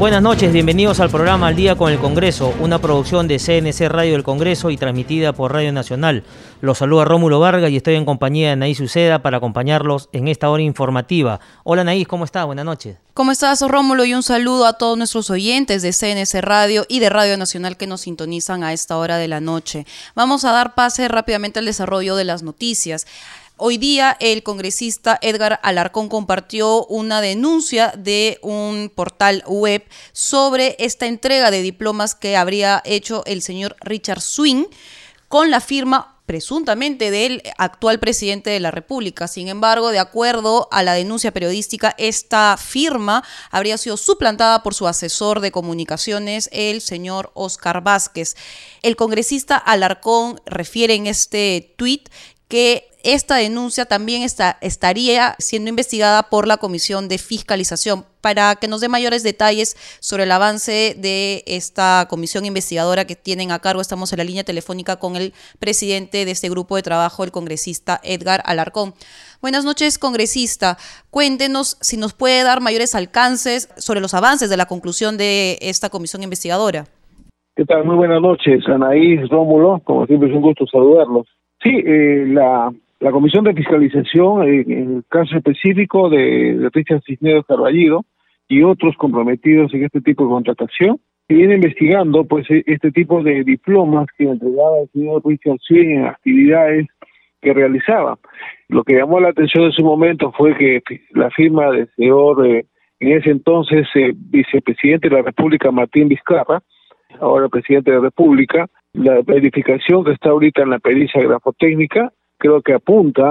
Buenas noches, bienvenidos al programa Al Día con el Congreso, una producción de CNC Radio del Congreso y transmitida por Radio Nacional. Los saluda Rómulo Vargas y estoy en compañía de Naís Uceda para acompañarlos en esta hora informativa. Hola Naís, ¿cómo estás? Buenas noches. ¿Cómo estás, Rómulo? Y un saludo a todos nuestros oyentes de CNC Radio y de Radio Nacional que nos sintonizan a esta hora de la noche. Vamos a dar pase rápidamente al desarrollo de las noticias. Hoy día el congresista Edgar Alarcón compartió una denuncia de un portal web sobre esta entrega de diplomas que habría hecho el señor Richard Swing con la firma presuntamente del actual presidente de la República. Sin embargo, de acuerdo a la denuncia periodística, esta firma habría sido suplantada por su asesor de comunicaciones, el señor Oscar Vázquez. El congresista Alarcón refiere en este tuit que esta denuncia también está, estaría siendo investigada por la Comisión de Fiscalización. Para que nos dé mayores detalles sobre el avance de esta comisión investigadora que tienen a cargo, estamos en la línea telefónica con el presidente de este grupo de trabajo, el congresista Edgar Alarcón. Buenas noches, congresista. Cuéntenos si nos puede dar mayores alcances sobre los avances de la conclusión de esta comisión investigadora. ¿Qué tal? Muy buenas noches, Anaís, Rómulo. Como siempre es un gusto saludarlos. Sí, eh, la la Comisión de Fiscalización, en, el caso específico de, de Richard Cisneros Carballido y otros comprometidos en este tipo de contratación, viene investigando pues e, este tipo de diplomas que entregaba el señor Richard Swing en actividades que realizaba. Lo que llamó la atención en su momento fue que la firma del señor, eh, en ese entonces eh, vicepresidente de la República, Martín Vizcarra, ahora presidente de la República, la verificación que está ahorita en la pericia grafotécnica creo que apunta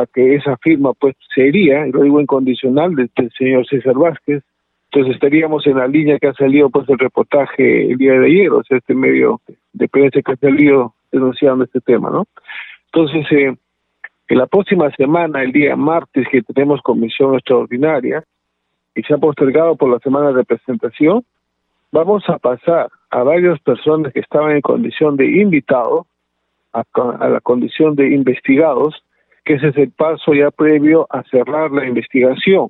a, que esa firma pues sería, lo digo incondicional, del, señor César Vázquez, entonces estaríamos en la línea que ha salido pues el reportaje el día de ayer, o sea, este medio de prensa que ha salido denunciando este tema, ¿no? Entonces, eh, en la próxima semana, el día martes, que tenemos comisión extraordinaria, y se ha postergado por la semana de presentación, vamos a pasar a varias personas que estaban en condición de invitados a, la condición de investigados, que ese es el paso ya previo a cerrar la investigación.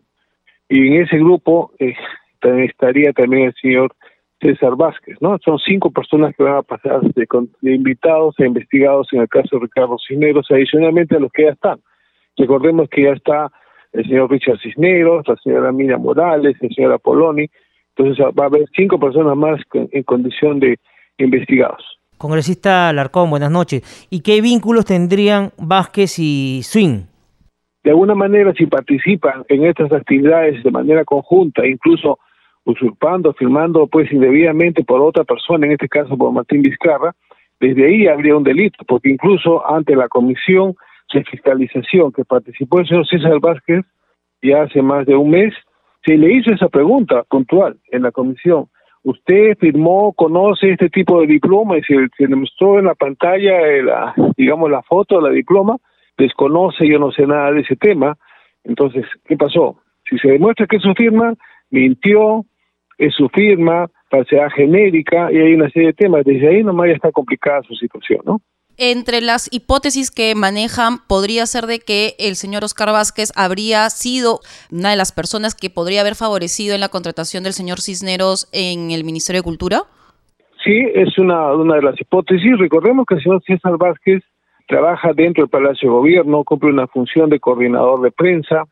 Y en ese grupo eh, estaría también el señor César Vázquez, ¿no? Son cinco personas que van a pasar de, invitados a investigados en el caso de Ricardo Cisneros, adicionalmente a los que ya están. Recordemos que ya está el señor Richard Cisneros, la señora Mina Morales, el señor Apoloni, entonces va a haber cinco personas más en condición de investigados. Congresista Larcón, buenas noches. ¿Y qué vínculos tendrían Vázquez y Swing? De alguna manera, si participan en estas actividades de manera conjunta, incluso usurpando, firmando pues indebidamente por otra persona, en este caso por Martín Vizcarra, desde ahí habría un delito, porque incluso ante la comisión de fiscalización que participó el señor César Vázquez ya hace más de un mes, se le hizo esa pregunta puntual en la comisión usted firmó, conoce este tipo de diploma y se, se le mostró en la pantalla, eh, la, digamos, la foto de la diploma, desconoce, yo no sé nada de ese tema. Entonces, ¿qué pasó? Si se demuestra que es su firma, mintió, es su firma, falsedad genérica y hay una serie de temas, desde ahí nomás ya está complicada su situación, ¿no? Entre las hipótesis que manejan podría ser de que el señor Oscar Vázquez habría sido una de las personas que podría haber favorecido en la contratación del señor Cisneros en el Ministerio de Cultura. Sí, es una, de las hipótesis. Recordemos que el señor César Vázquez trabaja dentro del Palacio de Gobierno, cumple una función de coordinador de prensa,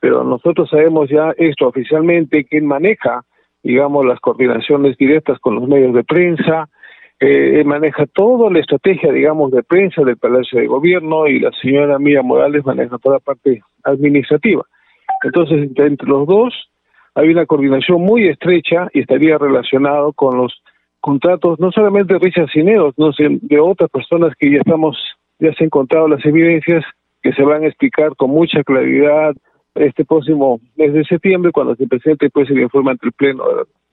pero nosotros sabemos ya esto oficialmente que maneja, digamos, las coordinaciones directas con los medios de prensa, eh, maneja toda la estrategia, digamos, de prensa del Palacio de Gobierno y la señora Mira Morales maneja toda la parte administrativa. Entonces, entre los dos hay una coordinación muy estrecha y estaría relacionado con los contratos, no solamente de Richard Cineros, no de otras personas que ya estamos, ya se han encontrado las evidencias que se van a explicar con mucha claridad este próximo mes de septiembre, cuando se presente pues el informe ante el Pleno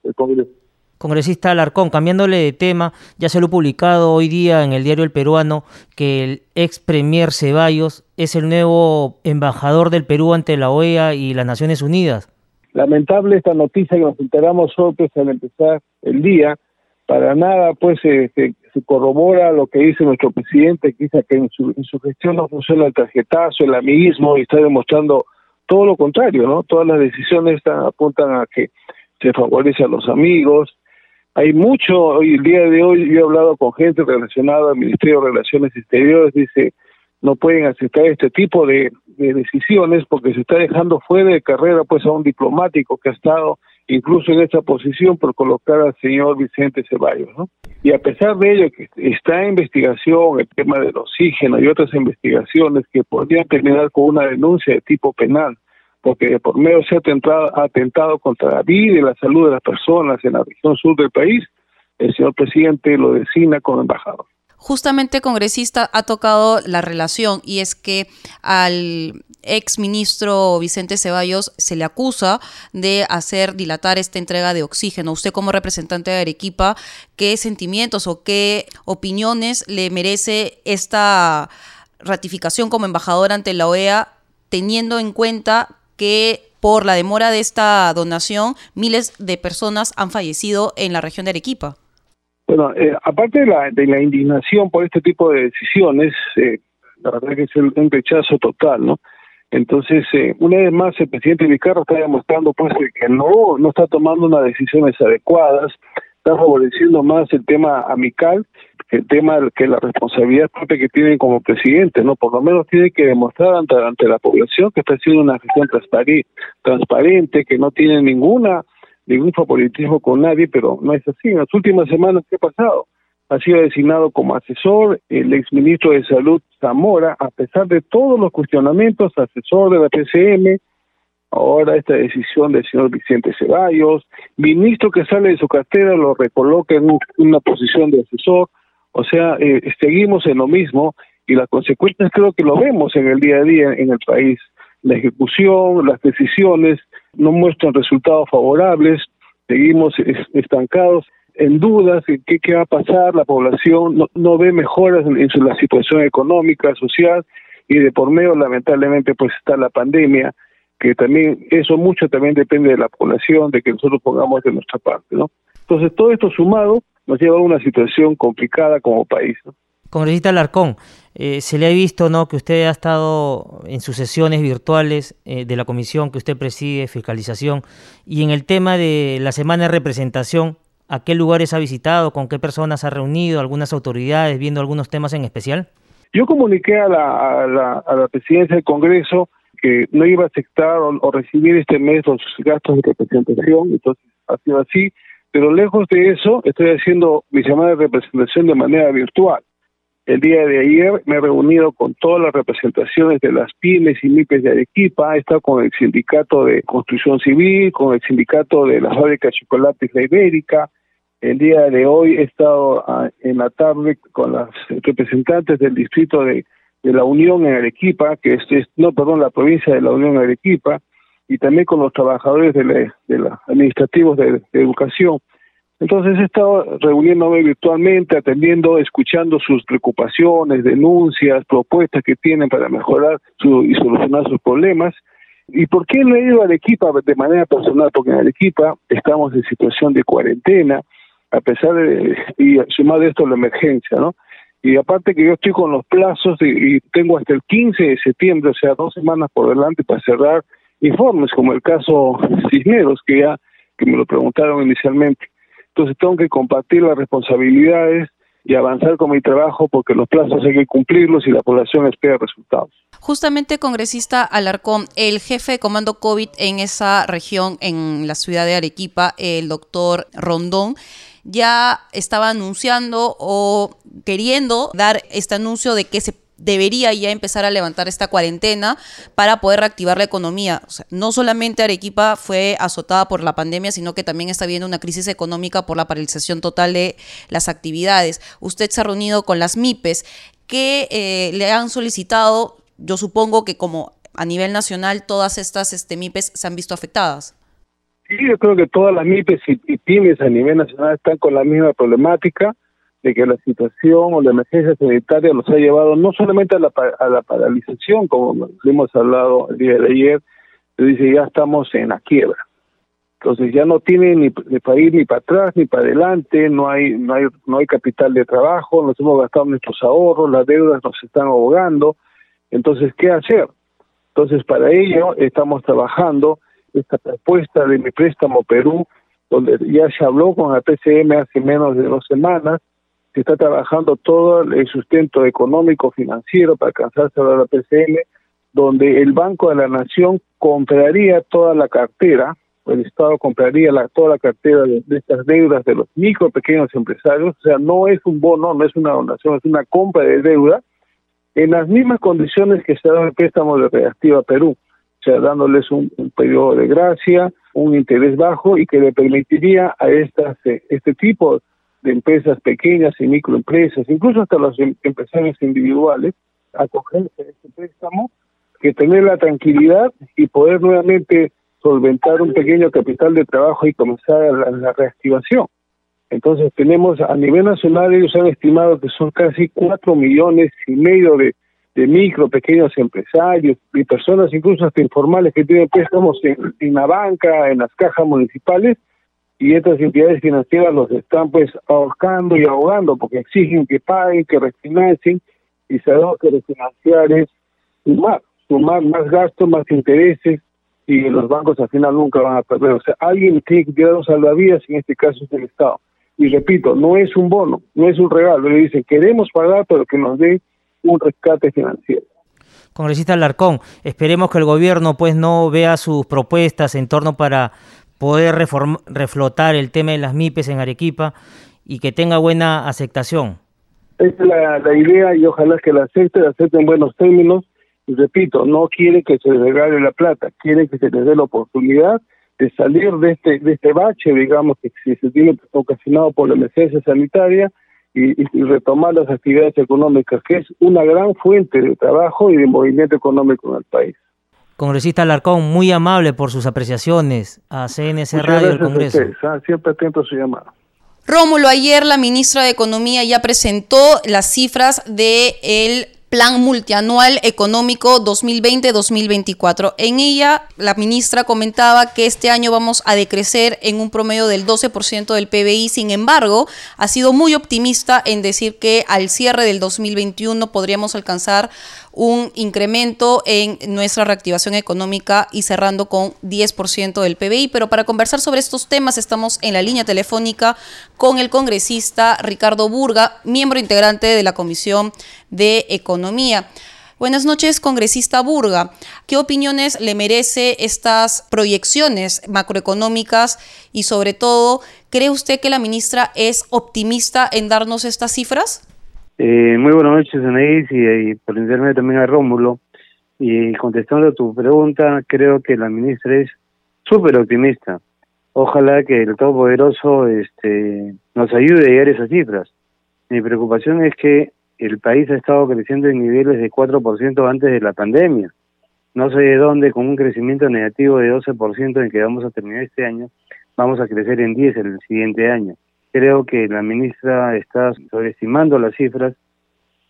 del Congreso. Congresista Alarcón, cambiándole de tema, ya se lo ha publicado hoy día en el diario El Peruano que el ex premier Ceballos es el nuevo embajador del Perú ante la OEA y las Naciones Unidas. Lamentable esta noticia que nos enteramos solo al empezar el día. Para nada, pues, se, corrobora lo que dice nuestro presidente, que dice que en su, en su gestión no funciona el tarjetazo, el amiguismo, y está demostrando todo lo contrario, ¿no? Todas las decisiones están, apuntan a que se favorece a los amigos, hay mucho, hoy el día de hoy yo he hablado con gente relacionada al Ministerio de Relaciones Exteriores, dice, no pueden aceptar este tipo de, decisiones porque se está dejando fuera de carrera pues a un diplomático que ha estado incluso en esa posición por colocar al señor Vicente Ceballos, ¿no? Y a pesar de ello que está en investigación el tema del oxígeno y otras investigaciones que podrían terminar con una denuncia de tipo penal, porque por medio se ha atentado, contra la vida y la salud de las personas en la región sur del país, el señor presidente lo designa como embajador. Justamente, congresista, ha tocado la relación y es que al ex ministro Vicente Ceballos se le acusa de hacer dilatar esta entrega de oxígeno. Usted como representante de Arequipa, ¿qué sentimientos o qué opiniones le merece esta ratificación como embajador ante la OEA, teniendo en cuenta que por la demora de esta donación, miles de personas han fallecido en la región de Arequipa. Bueno, eh, aparte de la, de la indignación por este tipo de decisiones, eh, la verdad que es un rechazo total, ¿no? Entonces, eh, una vez más, el presidente Vizcarra está demostrando pues que no, no está tomando unas decisiones adecuadas, está favoreciendo más el tema amical el tema que la responsabilidad propia que tienen como presidente, ¿no? Por lo menos tiene que demostrar ante, ante la población que está haciendo una gestión transparente, que no tiene ninguna ningún favoritismo con nadie, pero no es así. En las últimas semanas, ¿qué ha pasado? Ha sido designado como asesor el exministro de Salud Zamora, a pesar de todos los cuestionamientos, asesor de la PCM, ahora esta decisión del señor Vicente Ceballos, ministro que sale de su cartera lo recoloca en una posición de asesor, o sea, eh, seguimos en lo mismo y las consecuencias creo que lo vemos en el día a día en el país. La ejecución, las decisiones no muestran resultados favorables, seguimos estancados en dudas en qué, qué va a pasar, la población no, ve mejoras en, en, la situación económica, social y de por medio lamentablemente pues está la pandemia que también eso mucho también depende de la población, de que nosotros pongamos de nuestra parte, ¿no? Entonces todo esto sumado nos lleva a una situación complicada como país. ¿no? Congresista Larcón, eh, se le ha visto ¿no? que usted ha estado en sus sesiones virtuales eh, de la comisión que usted preside, fiscalización, y en el tema de la semana de representación, ¿a qué lugares ha visitado? ¿Con qué personas ha reunido? ¿Algunas autoridades viendo algunos temas en especial? Yo comuniqué a la, a la, presidencia del Congreso que no iba a aceptar o, o recibir este mes los gastos de representación, entonces ha sido así pero lejos de eso, estoy haciendo mi llamada de representación de manera virtual. El día de ayer me he reunido con todas las representaciones de las pymes y MIPES de Arequipa, he estado con el sindicato de construcción civil, con el sindicato de la fábrica de chocolates La Ibérica. El día de hoy he estado ah, en la tarde con las representantes del distrito de, la Unión en Arequipa, que es, no, perdón, la provincia de la Unión en Arequipa y también con los trabajadores de, los administrativos de, educación. Entonces he estado reuniéndome virtualmente, atendiendo, escuchando sus preocupaciones, denuncias, propuestas que tienen para mejorar su, y solucionar sus problemas. ¿Y por qué no he ido a Arequipa de manera personal? Porque en Arequipa estamos en situación de cuarentena, a pesar de, y sumado esto la emergencia, ¿no? Y aparte que yo estoy con los plazos y tengo hasta el 15 de septiembre, o sea, dos semanas por delante para cerrar informes, como el caso Cisneros, que ya que me lo preguntaron inicialmente. Entonces tengo que compartir las responsabilidades y avanzar con mi trabajo porque los plazos hay que cumplirlos y la población espera resultados. Justamente, congresista Alarcón, el jefe de comando COVID en esa región, en la ciudad de Arequipa, el doctor Rondón, ya estaba anunciando o queriendo dar este anuncio de que se debería ya empezar a levantar esta cuarentena para poder reactivar la economía. no solamente Arequipa fue azotada por la pandemia, sino que también está viendo una crisis económica por la paralización total de las actividades. Usted se ha reunido con las MIPES que eh, le han solicitado, yo supongo que como a nivel nacional todas estas este, MIPES se han visto afectadas. Sí, yo creo que todas las MIPES y, pymes a nivel nacional están con la misma problemática de que la situación o la emergencia sanitaria los ha llevado no solamente a la, a la paralización, como hemos hablado el día de ayer, se dice ya estamos en la quiebra. Entonces ya no tiene ni, ni para ir ni para atrás ni para adelante, no hay, no hay, no hay capital de trabajo, nos hemos gastado nuestros ahorros, las deudas nos están ahogando. Entonces, ¿qué hacer? Entonces, para ello estamos trabajando esta propuesta de mi préstamo Perú, donde ya se habló con la PCM hace menos de dos semanas, se está trabajando todo el sustento económico financiero para alcanzarse a la PCM, donde el Banco de la Nación compraría toda la cartera, el Estado compraría la, toda la cartera de, estas deudas de los micro pequeños empresarios, o sea, no es un bono, no es una donación, es una compra de deuda, en las mismas condiciones que se da el préstamo de Reactiva Perú. Sea, dándoles un, periodo de gracia, un interés bajo y que le permitiría a estas eh, este tipo de empresas pequeñas y microempresas, incluso hasta los em, empresarios individuales, acogerse a este préstamo, que tener la tranquilidad y poder nuevamente solventar un pequeño capital de trabajo y comenzar la, reactivación. Entonces tenemos a nivel nacional, ellos han estimado que son casi cuatro millones y medio de de micro, pequeños empresarios y personas incluso hasta informales que tienen préstamos en, en la banca, en las cajas municipales y estas entidades financieras los están pues ahorcando y ahogando porque exigen que paguen, que refinancien y da que refinanciar es sumar, sumar más gastos, más intereses y los bancos al final nunca van a perder. O sea, alguien tiene que tirar los salvavidas, en este caso es el Estado. Y repito, no es un bono, no es un regalo. Le dicen, queremos pagar, pero que nos dé un rescate financiero. Congresista Larcón, esperemos que el gobierno pues no vea sus propuestas en torno para poder reflotar el tema de las MIPES en Arequipa y que tenga buena aceptación. Esa es la, idea y ojalá que la acepte, la acepte en buenos términos. Y repito, no quiere que se regale la plata, quiere que se les dé la oportunidad de salir de este de este bache, digamos, que se tiene ocasionado por la emergencia sanitaria y, retomar las actividades económicas, que es una gran fuente de trabajo y de movimiento económico en el país. Congresista Alarcón, muy amable por sus apreciaciones a CNC Radio del Congreso. Siempre atento a su llamada. Rómulo, ayer la ministra de Economía ya presentó las cifras de el Plan Multianual Económico 2020-2024. En ella, la ministra comentaba que este año vamos a decrecer en un promedio del 12% del PBI. Sin embargo, ha sido muy optimista en decir que al cierre del 2021 podríamos alcanzar un incremento en nuestra reactivación económica y cerrando con 10% del PBI. Pero para conversar sobre estos temas estamos en la línea telefónica con el congresista Ricardo Burga, miembro integrante de la Comisión de Economía. Buenas noches, congresista Burga. ¿Qué opiniones le merece estas proyecciones macroeconómicas y sobre todo, cree usted que la ministra es optimista en darnos estas cifras? Eh, muy buenas noches, Anaís, y, por internet también a Rómulo. Y contestando a tu pregunta, creo que la ministra es súper optimista. Ojalá que el Todopoderoso este, nos ayude a llegar a esas cifras. Mi preocupación es que el país ha estado creciendo en niveles de 4% antes de la pandemia. No sé de dónde, con un crecimiento negativo de 12% en que vamos a terminar este año, vamos a crecer en 10 el siguiente año. Creo que la ministra está sobreestimando las cifras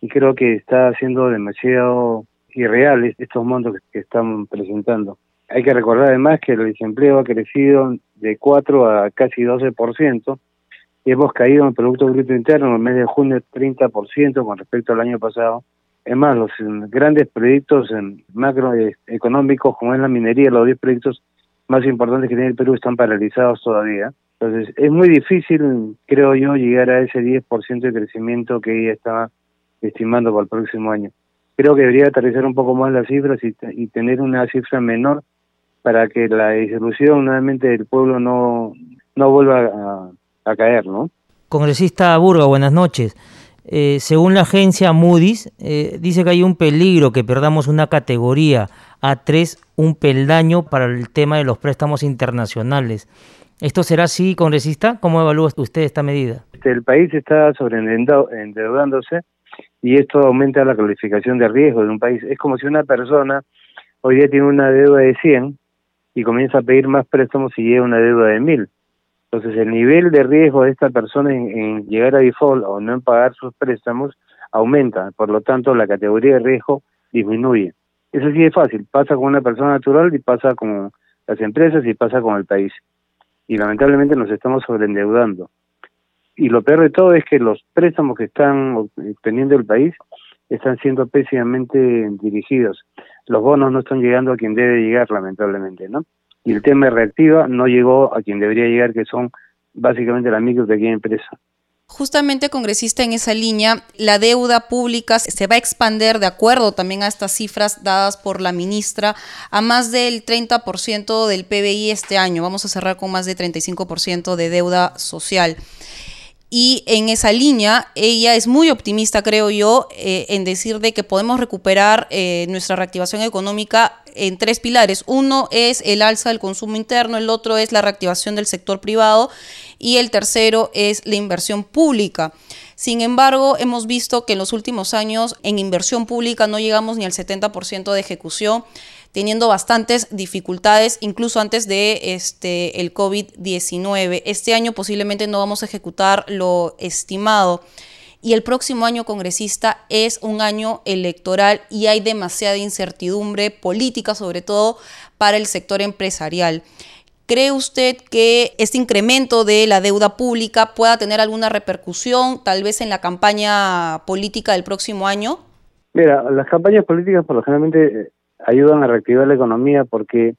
y creo que está haciendo demasiado irreales estos montos que están presentando. Hay que recordar además que el desempleo ha crecido de 4 a casi 12% y hemos caído en el Producto Bruto Interno en el mes de junio 30% con respecto al año pasado. Es más, los grandes proyectos macroeconómicos como es la minería, los 10 proyectos más importantes que tiene el Perú están paralizados todavía. Entonces, es muy difícil, creo yo, llegar a ese 10% de crecimiento que ella estaba estimando para el próximo año. Creo que debería aterrizar un poco más las cifras y, tener una cifra menor para que la disolución nuevamente del pueblo no, no vuelva a, caer, ¿no? Congresista Burga, buenas noches. Eh, según la agencia Moody's, eh, dice que hay un peligro que perdamos una categoría A3, un peldaño para el tema de los préstamos internacionales. ¿Esto será así, congresista? ¿Cómo evalúa usted esta medida? Este, el país está sobreendeudándose y esto aumenta la calificación de riesgo de un país. Es como si una persona hoy día tiene una deuda de 100 y comienza a pedir más préstamos y llega una deuda de mil. Entonces el nivel de riesgo de esta persona en, llegar a default o no en pagar sus préstamos aumenta, por lo tanto la categoría de riesgo disminuye. Eso sí es fácil, pasa con una persona natural y pasa con las empresas y pasa con el país. Y lamentablemente nos estamos sobreendeudando. Y lo peor de todo es que los préstamos que están obteniendo el país están siendo pésimamente dirigidos. Los bonos no están llegando a quien debe llegar, lamentablemente, ¿no? Y el tema de reactiva no llegó a quien debería llegar, que son básicamente las micro y pequeña empresa. Justamente, congresista, en esa línea, la deuda pública se va a expander, de acuerdo también a estas cifras dadas por la ministra, a más del 30% del PBI este año. Vamos a cerrar con más de 35% de deuda social. Y en esa línea, ella es muy optimista, creo yo, eh, en decir de que podemos recuperar eh, nuestra reactivación económica en tres pilares. Uno es el alza del consumo interno, el otro es la reactivación del sector privado y el tercero es la inversión pública. Sin embargo, hemos visto que en los últimos años en inversión pública no llegamos ni al 70% de ejecución teniendo bastantes dificultades, incluso antes de este, el COVID-19. Este año posiblemente no vamos a ejecutar lo estimado. Y el próximo año congresista es un año electoral y hay demasiada incertidumbre política, sobre todo para el sector empresarial. ¿Cree usted que este incremento de la deuda pública pueda tener alguna repercusión, tal vez en la campaña política del próximo año? Mira, las campañas políticas por lo generalmente ayudan a reactivar la economía porque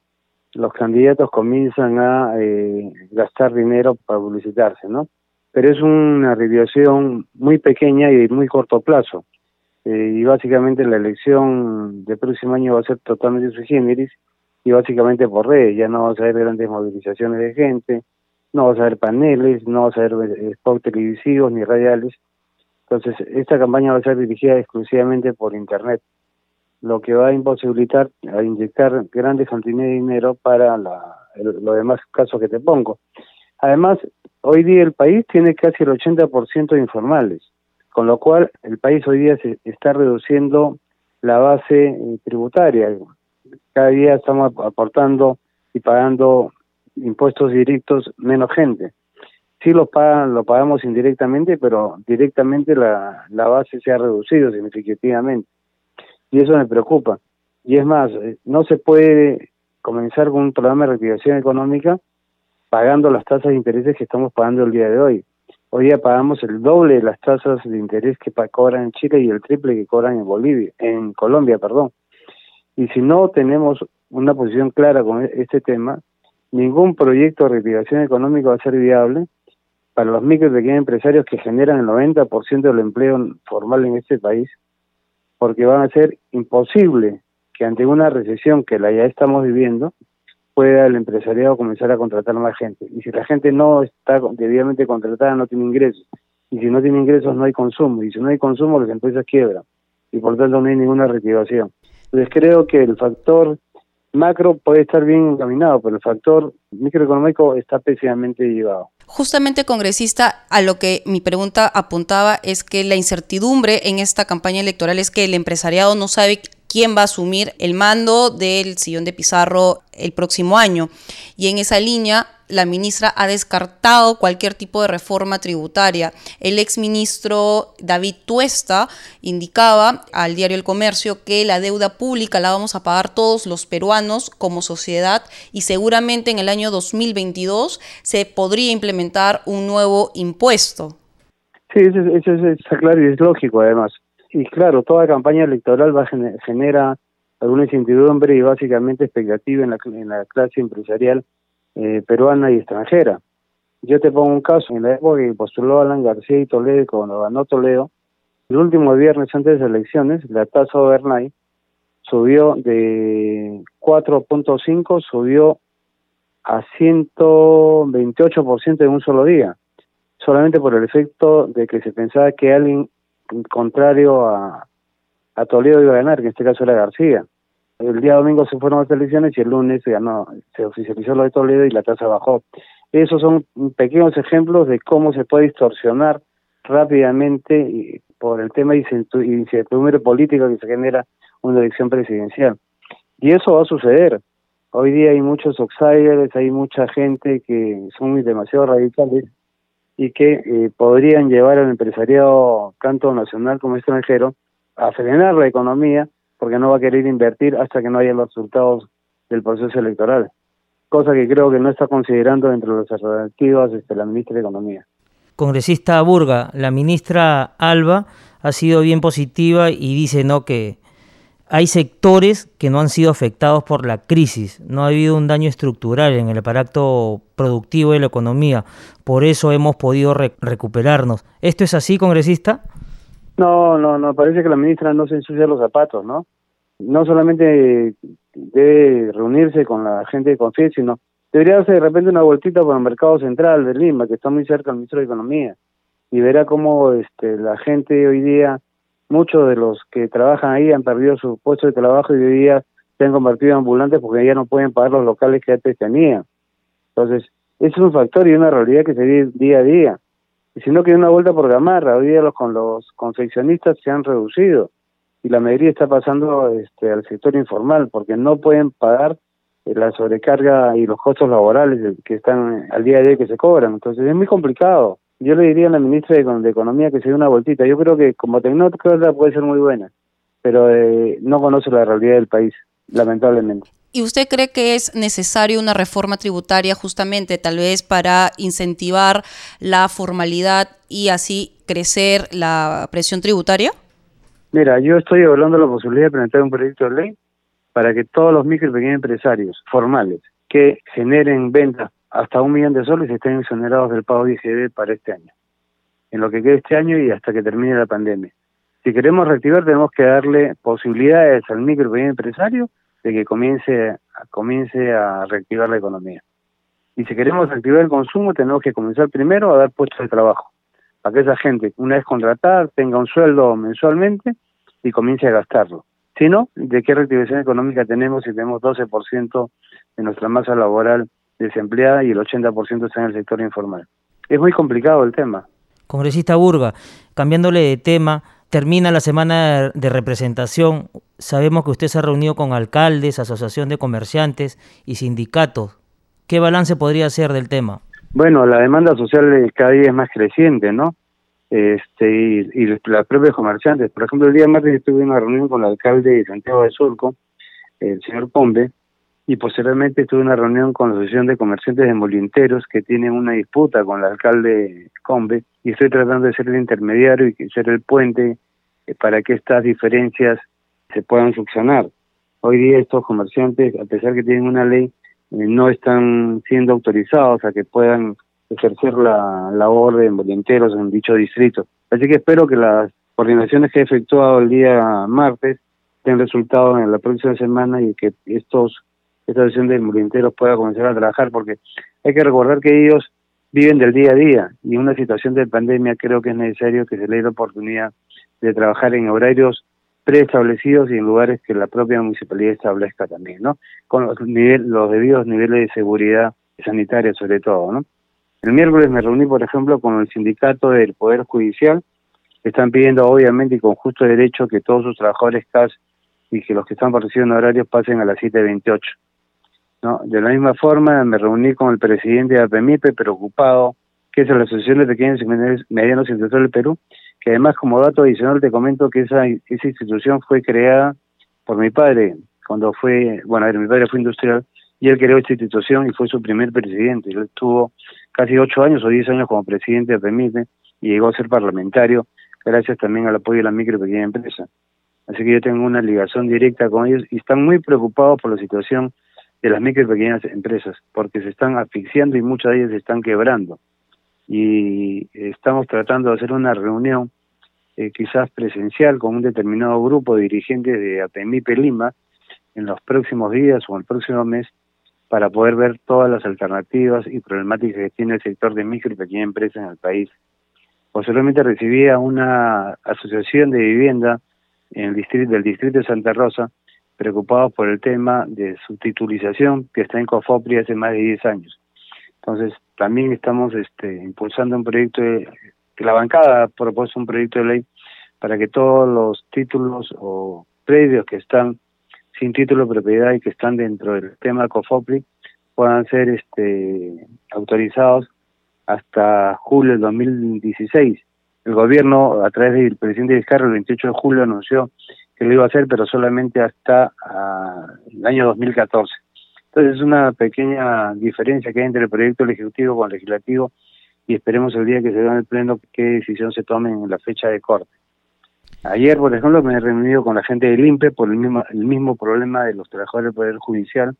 los candidatos comienzan a eh, gastar dinero para publicitarse, ¿no? Pero es una reactivación muy pequeña y de muy corto plazo. Eh, y básicamente la elección del próximo año va a ser totalmente sui generis y básicamente por redes. Ya no vamos a ver grandes movilizaciones de gente, no vamos a ver paneles, no vamos a ver eh, spots televisivos ni radiales. Entonces, esta campaña va a ser dirigida exclusivamente por Internet lo que va a imposibilitar a inyectar grandes cantidades de dinero para la, los demás casos que te pongo. Además, hoy día el país tiene casi el 80% de informales, con lo cual el país hoy día se está reduciendo la base eh, tributaria. Cada día estamos aportando y pagando impuestos directos menos gente. Sí lo pagan, lo pagamos indirectamente, pero directamente la base se ha reducido significativamente y eso me preocupa. Y es más, eh, no se puede comenzar con un programa de reactivación económica pagando las tasas de intereses que estamos pagando el día de hoy. Hoy día pagamos el doble de las tasas de interés que cobran en Chile y el triple que cobran en Bolivia, en Colombia, perdón. Y si no tenemos una posición clara con e-, este tema, ningún proyecto de reactivación económica va a ser viable para los micro y pequeños empresarios que generan el 90% del empleo formal en este país porque van a ser imposible que ante una recesión que la ya estamos viviendo pueda el empresariado comenzar a contratar más gente. Y si la gente no está debidamente contratada, no tiene ingresos. Y si no tiene ingresos, no hay consumo. Y si no hay consumo, las empresas quiebran. Y por tanto, no hay ninguna reactivación. Entonces, creo que el factor macro puede estar bien encaminado, pero el factor microeconómico está pésimamente llevado. Justamente, congresista, a lo que mi pregunta apuntaba es que la incertidumbre en esta campaña electoral es que el empresariado no sabe quién va a asumir el mando del sillón de Pizarro el próximo año. Y en esa línea, la ministra ha descartado cualquier tipo de reforma tributaria. El exministro David Tuesta indicaba al diario El Comercio que la deuda pública la vamos a pagar todos los peruanos como sociedad y seguramente en el año 2022 se podría implementar un nuevo impuesto. Sí, eso, es claro y es lógico además. Y claro, toda campaña electoral va genera alguna incertidumbre y básicamente expectativa en la, en la clase empresarial eh, peruana y extranjera. Yo te pongo un caso, en la época que postuló Alan García y Toledo, cuando ganó Toledo, el último viernes antes de las elecciones, la tasa overnight subió de 4.5, subió a 128% en un solo día, solamente por el efecto de que se pensaba que alguien contrario a, a Toledo iba a ganar, que en este caso era García. El día domingo se fueron las elecciones y el lunes se ganó, se oficializó lo de Toledo y la tasa bajó. Esos son pequeños ejemplos de cómo se puede distorsionar rápidamente por el tema de incertidumbre política que se genera una elección presidencial. Y eso va a suceder. Hoy día hay muchos outsiders, hay mucha gente que son demasiado radicales y que eh, podrían llevar al empresariado tanto nacional como extranjero a frenar la economía porque no va a querer invertir hasta que no haya los resultados del proceso electoral, cosa que creo que no está considerando entre los alternativas este, la ministra de Economía. Congresista Burga, la ministra Alba ha sido bien positiva y dice no que hay sectores que no han sido afectados por la crisis, no ha habido un daño estructural en el aparato productivo de la economía, por eso hemos podido recuperarnos. ¿Esto es así, congresista? No, no, no, parece que la ministra no se ensucia los zapatos, ¿no? No solamente debe reunirse con la gente de confianza, sino debería hacer de repente una vueltita por el mercado central de Lima, que está muy cerca del ministro de Economía, y verá cómo este, la gente hoy día muchos de los que trabajan ahí han perdido su puesto de trabajo y hoy día se han convertido en ambulantes porque ya no pueden pagar los locales que antes tenían. Entonces, es un factor y una realidad que se vive día a día. Y si no, que una vuelta por gamarra. Hoy día los, con los confeccionistas se han reducido y la mayoría está pasando este, al sector informal porque no pueden pagar eh, la sobrecarga y los costos laborales que están al día a día que se cobran. Entonces, es muy complicado yo le diría a la ministra de, Economía que se dé una vueltita. Yo creo que como tecnócrata puede ser muy buena, pero eh, no conoce la realidad del país, lamentablemente. ¿Y usted cree que es necesario una reforma tributaria justamente tal vez para incentivar la formalidad y así crecer la presión tributaria? Mira, yo estoy hablando de la posibilidad de presentar un proyecto de ley para que todos los micro y pequeños empresarios formales que generen ventas hasta un millón de soles estén exonerados del pago de IGB para este año, en lo que quede este año y hasta que termine la pandemia. Si queremos reactivar, tenemos que darle posibilidades al micro y pequeño empresario de que comience, comience a reactivar la economía. Y si queremos reactivar el consumo, tenemos que comenzar primero a dar puestos de trabajo, para que esa gente, una vez contratada, tenga un sueldo mensualmente y comience a gastarlo. Si no, ¿de qué reactivación económica tenemos si tenemos 12% de nuestra masa laboral desempleada y el 80% está en el sector informal. Es muy complicado el tema. Congresista Burga, cambiándole de tema, termina la semana de representación. Sabemos que usted se ha reunido con alcaldes, asociación de comerciantes y sindicatos. ¿Qué balance podría hacer del tema? Bueno, la demanda social cada día es más creciente, ¿no? Este, y, y los propios comerciantes. Por ejemplo, el día martes estuve en una reunión con el alcalde de Santiago de Surco, el señor Pombe, y posteriormente tuve una reunión con la Asociación de Comerciantes de Molinteros que tienen una disputa con el alcalde Combe y estoy tratando de ser el intermediario y ser el puente eh, para que estas diferencias se puedan funcionar. Hoy día estos comerciantes, a pesar que tienen una ley, eh, no están siendo autorizados a que puedan ejercer la labor de molinteros en dicho distrito. Así que espero que las coordinaciones que he efectuado el día martes den resultado en la próxima semana y que estos esta asociación de molinteros pueda comenzar a trabajar, porque hay que recordar que ellos viven del día a día y en una situación de pandemia creo que es necesario que se le dé la oportunidad de trabajar en horarios preestablecidos y en lugares que la propia municipalidad establezca también, ¿no? Con los, nivel, los debidos niveles de seguridad sanitaria sobre todo, ¿no? El miércoles me reuní, por ejemplo, con el sindicato del Poder Judicial, están pidiendo obviamente y con justo derecho que todos sus trabajadores CAS y que los que están recibiendo horarios pasen a las 7.28. ¿no? De la misma forma, me reuní con el presidente de APMIPE, preocupado, que es la Asociación de Pequeños y Medianos Industriales del Perú, que además como dato adicional te comento que esa, esa institución fue creada por mi padre, cuando fue, bueno, mi padre fue industrial, y él creó esta institución y fue su primer presidente. Él estuvo casi ocho años o diez años como presidente de APMIPE y llegó a ser parlamentario, gracias también al apoyo de la micro y pequeña empresa. Así que yo tengo una ligación directa con ellos y están muy preocupados por la situación de las micro y pequeñas empresas, porque se están asfixiando y muchas de ellas se están quebrando. Y estamos tratando de hacer una reunión eh, quizás presencial con un determinado grupo de dirigentes de APMIPE Lima en los próximos días o el próximo mes para poder ver todas las alternativas y problemáticas que tiene el sector de micro y pequeña empresa en el país. Posteriormente recibí a una asociación de vivienda en el distrito, del distrito de Santa Rosa preocupados por el tema de su titulización que está en COFOPRI hace más de 10 años. Entonces, también estamos este, impulsando un proyecto, de, que la bancada ha propuesto un proyecto de ley para que todos los títulos o predios que están sin título de propiedad y que están dentro del tema COFOPRI puedan ser este autorizados hasta julio del 2016. El gobierno, a través del presidente Vizcarra, el 28 de julio anunció que lo iba a hacer, pero solamente hasta ah, el año 2014. Entonces es una pequeña diferencia que hay entre el proyecto ejecutivo con el legislativo y esperemos el día que se vea en el Pleno qué decisión se tome en la fecha de corte. Ayer, por ejemplo, me he reunido con la gente del INPE por el mismo, el mismo problema de los trabajadores del Poder Judicial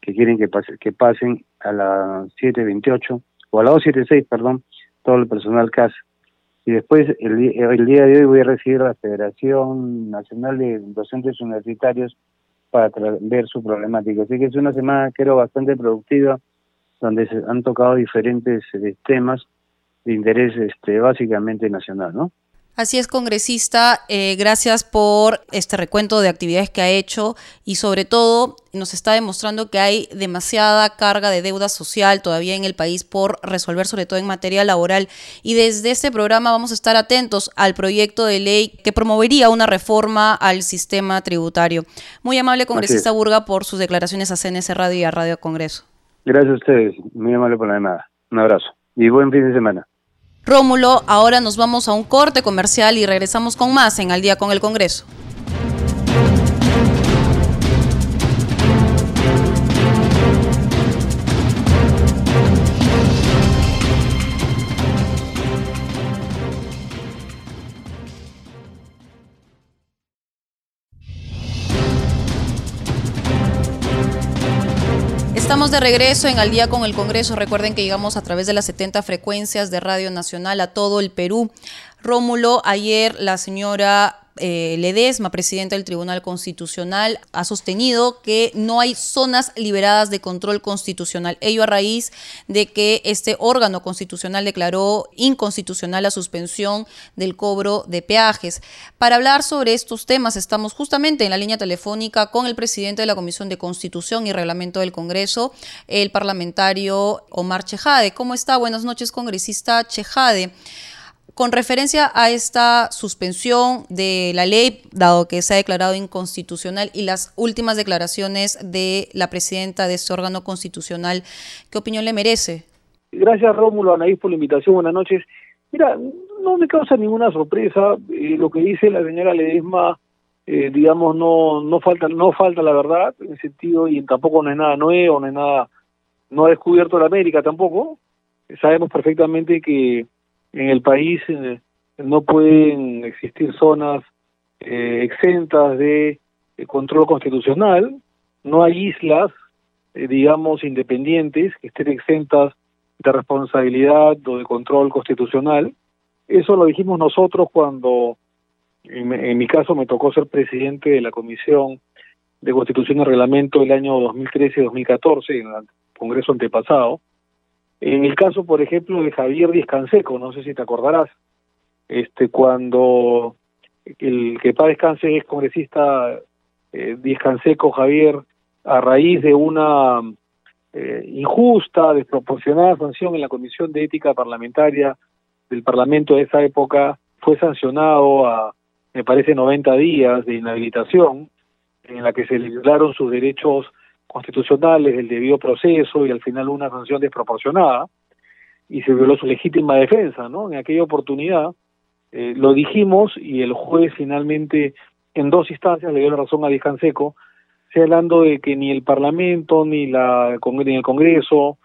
que quieren que, pase, que pasen a las 7.28 o a las 2.76, perdón, todo el personal CAS. Y después, el, el día de hoy voy a recibir la Federación Nacional de Docentes Universitarios para ver su problemática. Así que es una semana, creo, bastante productiva, donde se han tocado diferentes eh, temas de interés este, básicamente nacional, ¿no? Así es, congresista, eh, gracias por este recuento de actividades que ha hecho y sobre todo nos está demostrando que hay demasiada carga de deuda social todavía en el país por resolver, sobre todo en materia laboral. Y desde este programa vamos a estar atentos al proyecto de ley que promovería una reforma al sistema tributario. Muy amable, congresista Burga, por sus declaraciones a CNS Radio y a Radio Congreso. Gracias a ustedes, muy amable por la llamada. Un abrazo y buen fin de semana. Rómulo, ahora nos vamos a un corte comercial y regresamos con más en Al día con el Congreso. De regreso en Al día con el Congreso. Recuerden que llegamos a través de las 70 frecuencias de Radio Nacional a todo el Perú. Rómulo, ayer la señora eh, Ledesma, presidenta del Tribunal Constitucional, ha sostenido que no hay zonas liberadas de control constitucional. Ello a raíz de que este órgano constitucional declaró inconstitucional la suspensión del cobro de peajes. Para hablar sobre estos temas estamos justamente en la línea telefónica con el presidente de la Comisión de Constitución y Reglamento del Congreso, el parlamentario Omar Chejade. ¿Cómo está? Buenas noches, congresista Chejade. Con referencia a esta suspensión de la ley, dado que se ha declarado inconstitucional, y las últimas declaraciones de la presidenta de este órgano constitucional, ¿qué opinión le merece? Gracias, Rómulo, Anaís, por la invitación. Buenas noches. Mira, no me causa ninguna sorpresa eh, lo que dice la señora Ledesma, eh, digamos, no no falta no falta la verdad en el sentido y tampoco no es nada nuevo, no es nada, no ha descubierto la América tampoco. Sabemos perfectamente que en el país eh, no pueden existir zonas eh, exentas de, control constitucional, no hay islas, eh, digamos, independientes que estén exentas de responsabilidad o de control constitucional. Eso lo dijimos nosotros cuando, en, en mi caso, me tocó ser presidente de la Comisión de Constitución y Reglamento el año 2013-2014, en el Congreso antepasado, en el caso, por ejemplo, de Javier Díaz Canseco, no sé si te acordarás, este cuando el que para descanse es congresista eh, Canseco Javier, a raíz de una eh, injusta, desproporcionada sanción en la Comisión de Ética Parlamentaria del Parlamento de esa época, fue sancionado a, me parece, 90 días de inhabilitación, en la que se le violaron sus derechos constitucionales, el debido proceso y al final una sanción desproporcionada y se violó su legítima defensa, ¿no? En aquella oportunidad eh, lo dijimos y el juez finalmente en dos instancias le dio la razón a Dijanseco, señalando de que ni el Parlamento ni, la, ni el Congreso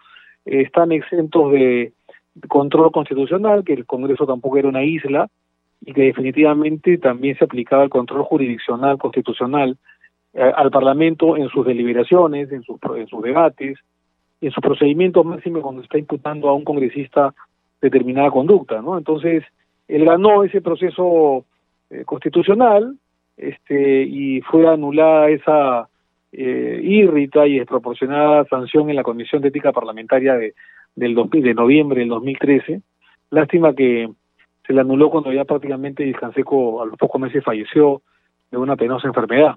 están exentos de control constitucional, que el Congreso tampoco era una isla y que definitivamente también se aplicaba el control jurisdiccional constitucional eh, al Parlamento en sus deliberaciones, en sus, en sus debates, en sus procedimientos máximos cuando está imputando a un congresista determinada conducta, ¿no? Entonces, él ganó ese proceso eh, constitucional este y fue anulada esa eh, írrita y desproporcionada sanción en la Comisión de Ética Parlamentaria de, del de noviembre del 2013. Lástima que se le anuló cuando ya prácticamente Canseco a los pocos meses falleció de una penosa enfermedad.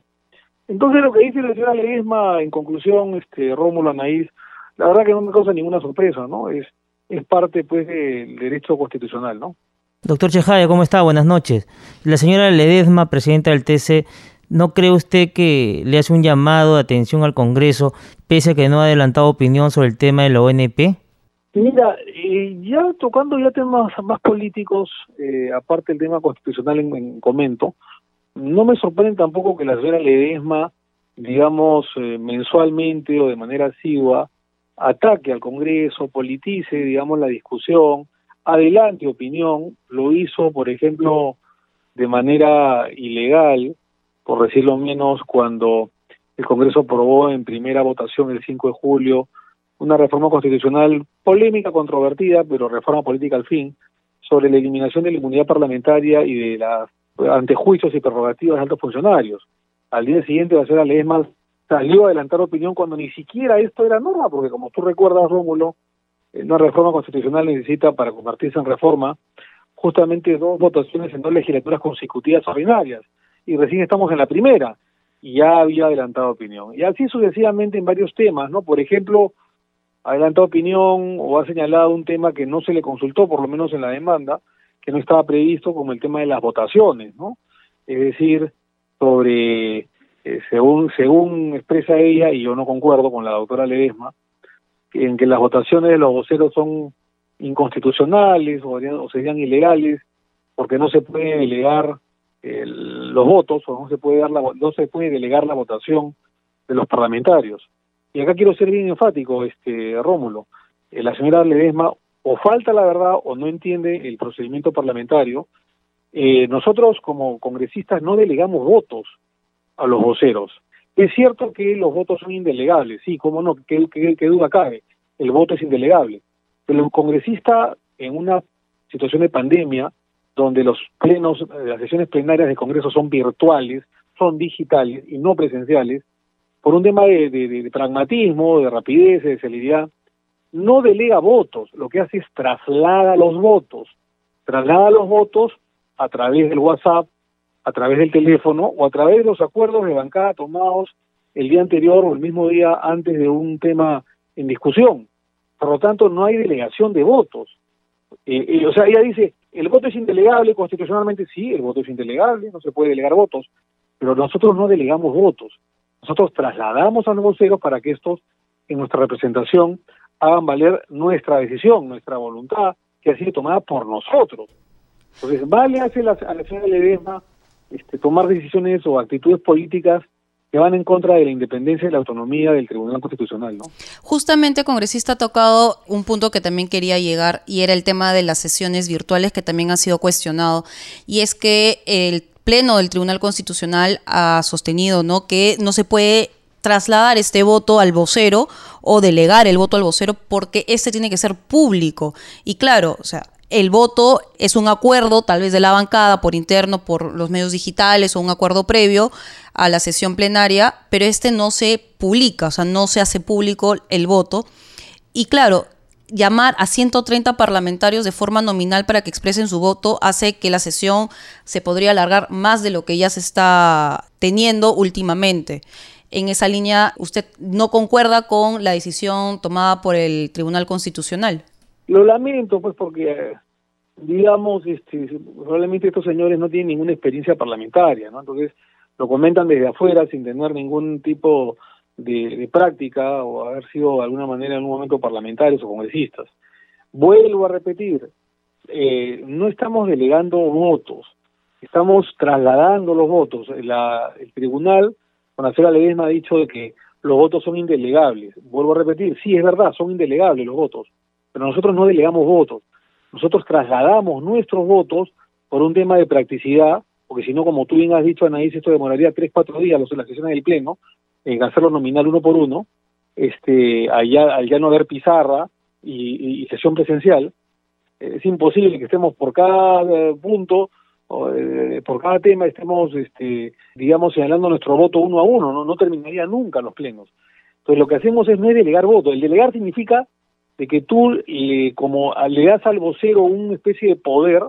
Entonces lo que dice la señora Ledesma, en conclusión, este Rómulo Anaís, la verdad que no me causa ninguna sorpresa, ¿no? Es, es parte, pues, del derecho constitucional, ¿no? Doctor Chejade, ¿cómo está? Buenas noches. La señora Ledesma, presidenta del TC, ¿No cree usted que le hace un llamado de atención al Congreso, pese a que no ha adelantado opinión sobre el tema de la ONP? Mira, ya tocando ya temas más políticos, eh, aparte del tema constitucional en, comento, no me sorprende tampoco que la señora Ledesma, digamos, eh, mensualmente o de manera asidua, ataque al Congreso, politice, digamos, la discusión, adelante opinión, lo hizo, por ejemplo, de manera ilegal, por decirlo menos, cuando el Congreso aprobó en primera votación el 5 de julio una reforma constitucional polémica, controvertida, pero reforma política al fin, sobre la eliminación de la inmunidad parlamentaria y de las antejuicios y prerrogativas de altos funcionarios. Al día siguiente, la señora Ledesma salió a adelantar opinión cuando ni siquiera esto era norma, porque como tú recuerdas, Rómulo, eh, una reforma constitucional necesita, para convertirse en reforma, justamente dos votaciones en dos legislaturas consecutivas ordinarias, y recién estamos en la primera, y ya había adelantado opinión. Y así sucesivamente en varios temas, ¿no? Por ejemplo, adelantado opinión o ha señalado un tema que no se le consultó, por lo menos en la demanda, que no estaba previsto, como el tema de las votaciones, ¿no? Es decir, sobre, eh, según, según expresa ella, y yo no concuerdo con la doctora Ledesma, en que las votaciones de los voceros son inconstitucionales o, serían ilegales porque no se puede delegar los votos o no se puede dar la, no se puede delegar la votación de los parlamentarios. Y acá quiero ser bien enfático, este Rómulo. Eh, la señora Ledesma o falta la verdad o no entiende el procedimiento parlamentario. Eh, nosotros como congresistas no delegamos votos a los voceros. Es cierto que los votos son indelegables, sí, cómo no, qué, qué, duda cabe, el voto es indelegable. Pero el congresista en una situación de pandemia, donde los plenos, las sesiones plenarias de Congreso son virtuales, son digitales y no presenciales, por un tema de, pragmatismo, de rapidez, de celeridad, no delega votos, lo que hace es traslada los votos, traslada los votos a través del WhatsApp, a través del teléfono o a través de los acuerdos de bancada tomados el día anterior o el mismo día antes de un tema en discusión. Por lo tanto, no hay delegación de votos. Eh, eh, o sea, ella dice, el voto es indelegable constitucionalmente, sí, el voto es indelegable, no se puede delegar votos, pero nosotros no delegamos votos. Nosotros trasladamos a los voceros para que estos, en nuestra representación, hagan valer nuestra decisión, nuestra voluntad, que ha sido tomada por nosotros. Entonces, vale hace la, a la señora este, tomar decisiones o actitudes políticas que van en contra de la independencia y la autonomía del Tribunal Constitucional, ¿no? Justamente, congresista, ha tocado un punto que también quería llegar y era el tema de las sesiones virtuales que también ha sido cuestionado y es que el Pleno del Tribunal Constitucional ha sostenido ¿no? que no se puede trasladar este voto al vocero o delegar el voto al vocero porque este tiene que ser público. Y claro, o sea, el voto es un acuerdo tal vez de la bancada por interno, por los medios digitales o un acuerdo previo a la sesión plenaria, pero este no se publica, o sea, no se hace público el voto. Y claro, llamar a 130 parlamentarios de forma nominal para que expresen su voto hace que la sesión se podría alargar más de lo que ya se está teniendo últimamente. En esa línea, ¿usted no concuerda con la decisión tomada por el Tribunal Constitucional? Lo lamento, pues, porque, digamos, este, probablemente estos señores no tienen ninguna experiencia parlamentaria, ¿no? Entonces, lo comentan desde afuera sin tener ningún tipo de, práctica o haber sido de alguna manera en un momento parlamentarios o congresistas. Vuelvo a repetir, eh, no estamos delegando votos, estamos trasladando los votos. La, el tribunal, con la señora Ledesma, ha dicho de que los votos son indelegables. Vuelvo a repetir, sí, es verdad, son indelegables los votos, pero nosotros no delegamos votos. Nosotros trasladamos nuestros votos por un tema de practicidad, porque si no, como tú bien has dicho, Anaís, esto demoraría tres, cuatro días los, las sesiones del Pleno, en hacerlo nominal uno por uno, este, allá, al ya no haber pizarra y, sesión presencial, es imposible que estemos por cada punto, eh, por cada tema, estemos, este, digamos, señalando nuestro voto uno a uno, no, no terminaría nunca los plenos. Entonces lo que hacemos es no es delegar voto, el delegar significa de que tú le, como le das al vocero una especie de poder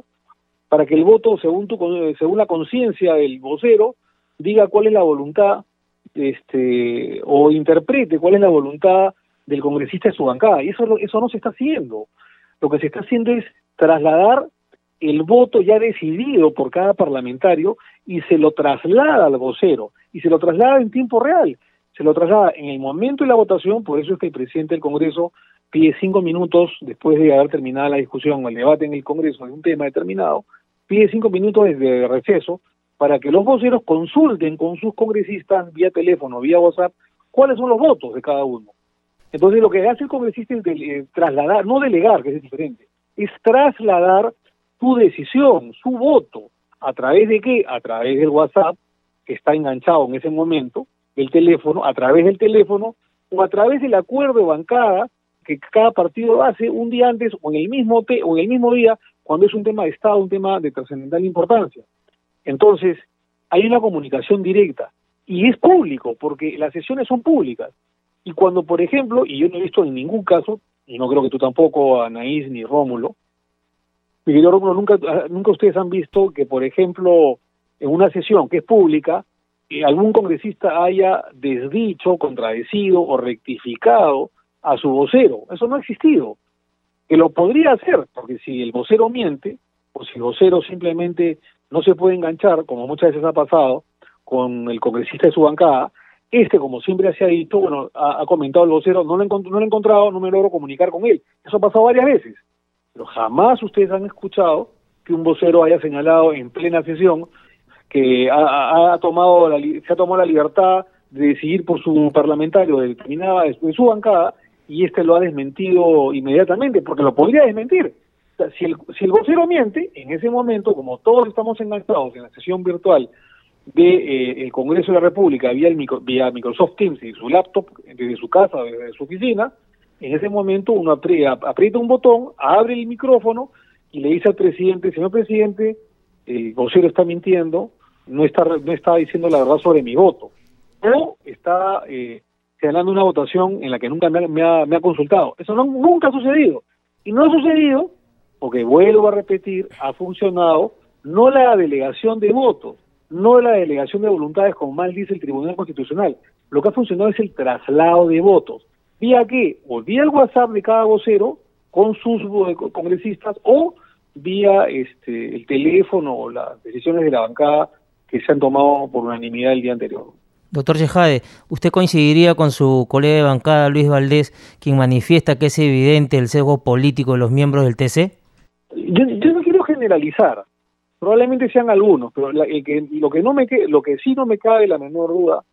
para que el voto, según, tu, según la conciencia del vocero, diga cuál es la voluntad este, o interprete cuál es la voluntad del congresista de su bancada. Y eso, eso no se está haciendo. Lo que se está haciendo es trasladar el voto ya decidido por cada parlamentario y se lo traslada al vocero y se lo traslada en tiempo real. Se lo traslada en el momento de la votación, por eso es que el presidente del Congreso pide cinco minutos después de haber terminado la discusión o el debate en el Congreso de un tema determinado, pide cinco minutos de receso para que los voceros consulten con sus congresistas vía teléfono, vía WhatsApp, cuáles son los votos de cada uno. Entonces lo que hace el congresista es eh, trasladar, no delegar, que es diferente, es trasladar su decisión, su voto, a través de qué? A través del WhatsApp, que está enganchado en ese momento, el teléfono, a través del teléfono, o a través del acuerdo de bancada que cada partido hace un día antes o en el mismo o en el mismo día cuando es un tema de Estado, un tema de trascendental importancia. Entonces, hay una comunicación directa y es público porque las sesiones son públicas. Y cuando, por ejemplo, y yo no he visto en ningún caso, y no creo que tú tampoco, Anaís ni Rómulo, mi querido Rómulo, nunca, nunca ustedes han visto que, por ejemplo, en una sesión que es pública, eh, algún congresista haya desdicho, contradecido o rectificado a su vocero. Eso no ha existido. Que lo podría hacer, porque si el vocero miente, o si el vocero simplemente no se puede enganchar, como muchas veces ha pasado, con el congresista de su bancada, este, como siempre se ha dicho, bueno, ha, comentado el vocero, no lo, no lo he encontrado, no me logro comunicar con él. Eso ha pasado varias veces. Pero jamás ustedes han escuchado que un vocero haya señalado en plena sesión que ha, tomado la, se ha tomado la libertad de decidir por su parlamentario determinada de su bancada y este lo ha desmentido inmediatamente, porque lo podría desmentir. si, el, si el vocero miente, en ese momento, como todos estamos enganchados en la sesión virtual de eh, el Congreso de la República vía, el vía Microsoft Teams y su laptop, desde su casa, desde su oficina, en ese momento uno aprieta un botón, abre el micrófono y le dice al presidente, señor presidente, el vocero está mintiendo, no está, no está diciendo la verdad sobre mi voto. O está eh, una votación en la que nunca me ha, me ha, consultado. Eso no, nunca ha sucedido. Y no ha sucedido porque, vuelvo a repetir, ha funcionado no la delegación de votos, no la delegación de voluntades, como mal dice el Tribunal Constitucional. Lo que ha funcionado es el traslado de votos. ¿Vía qué? O vía el WhatsApp de cada vocero con sus eh, congresistas o vía este, el teléfono o las decisiones de la bancada que se han tomado por unanimidad el día anterior. Doctor Yejade, ¿usted coincidiría con su colega de bancada, Luis Valdés, quien manifiesta que es evidente el sesgo político de los miembros del TC? Yo, no quiero generalizar, probablemente sean algunos, pero que, lo, que no me, lo que sí no me cabe la menor duda,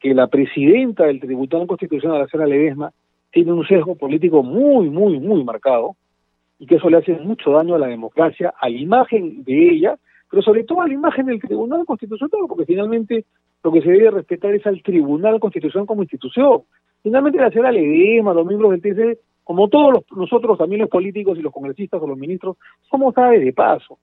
que la presidenta del Tribunal Constitucional, la señora Ledesma, tiene un sesgo político muy, muy, muy marcado, y que eso le hace mucho daño a la democracia, a la imagen de ella pero sobre todo a la imagen del Tribunal Constitucional, porque finalmente lo que se debe respetar es al Tribunal Constitucional como institución. Finalmente la señora Ledema, los miembros del TC, como todos nosotros también los políticos y los congresistas o los ministros, somos aves de paso.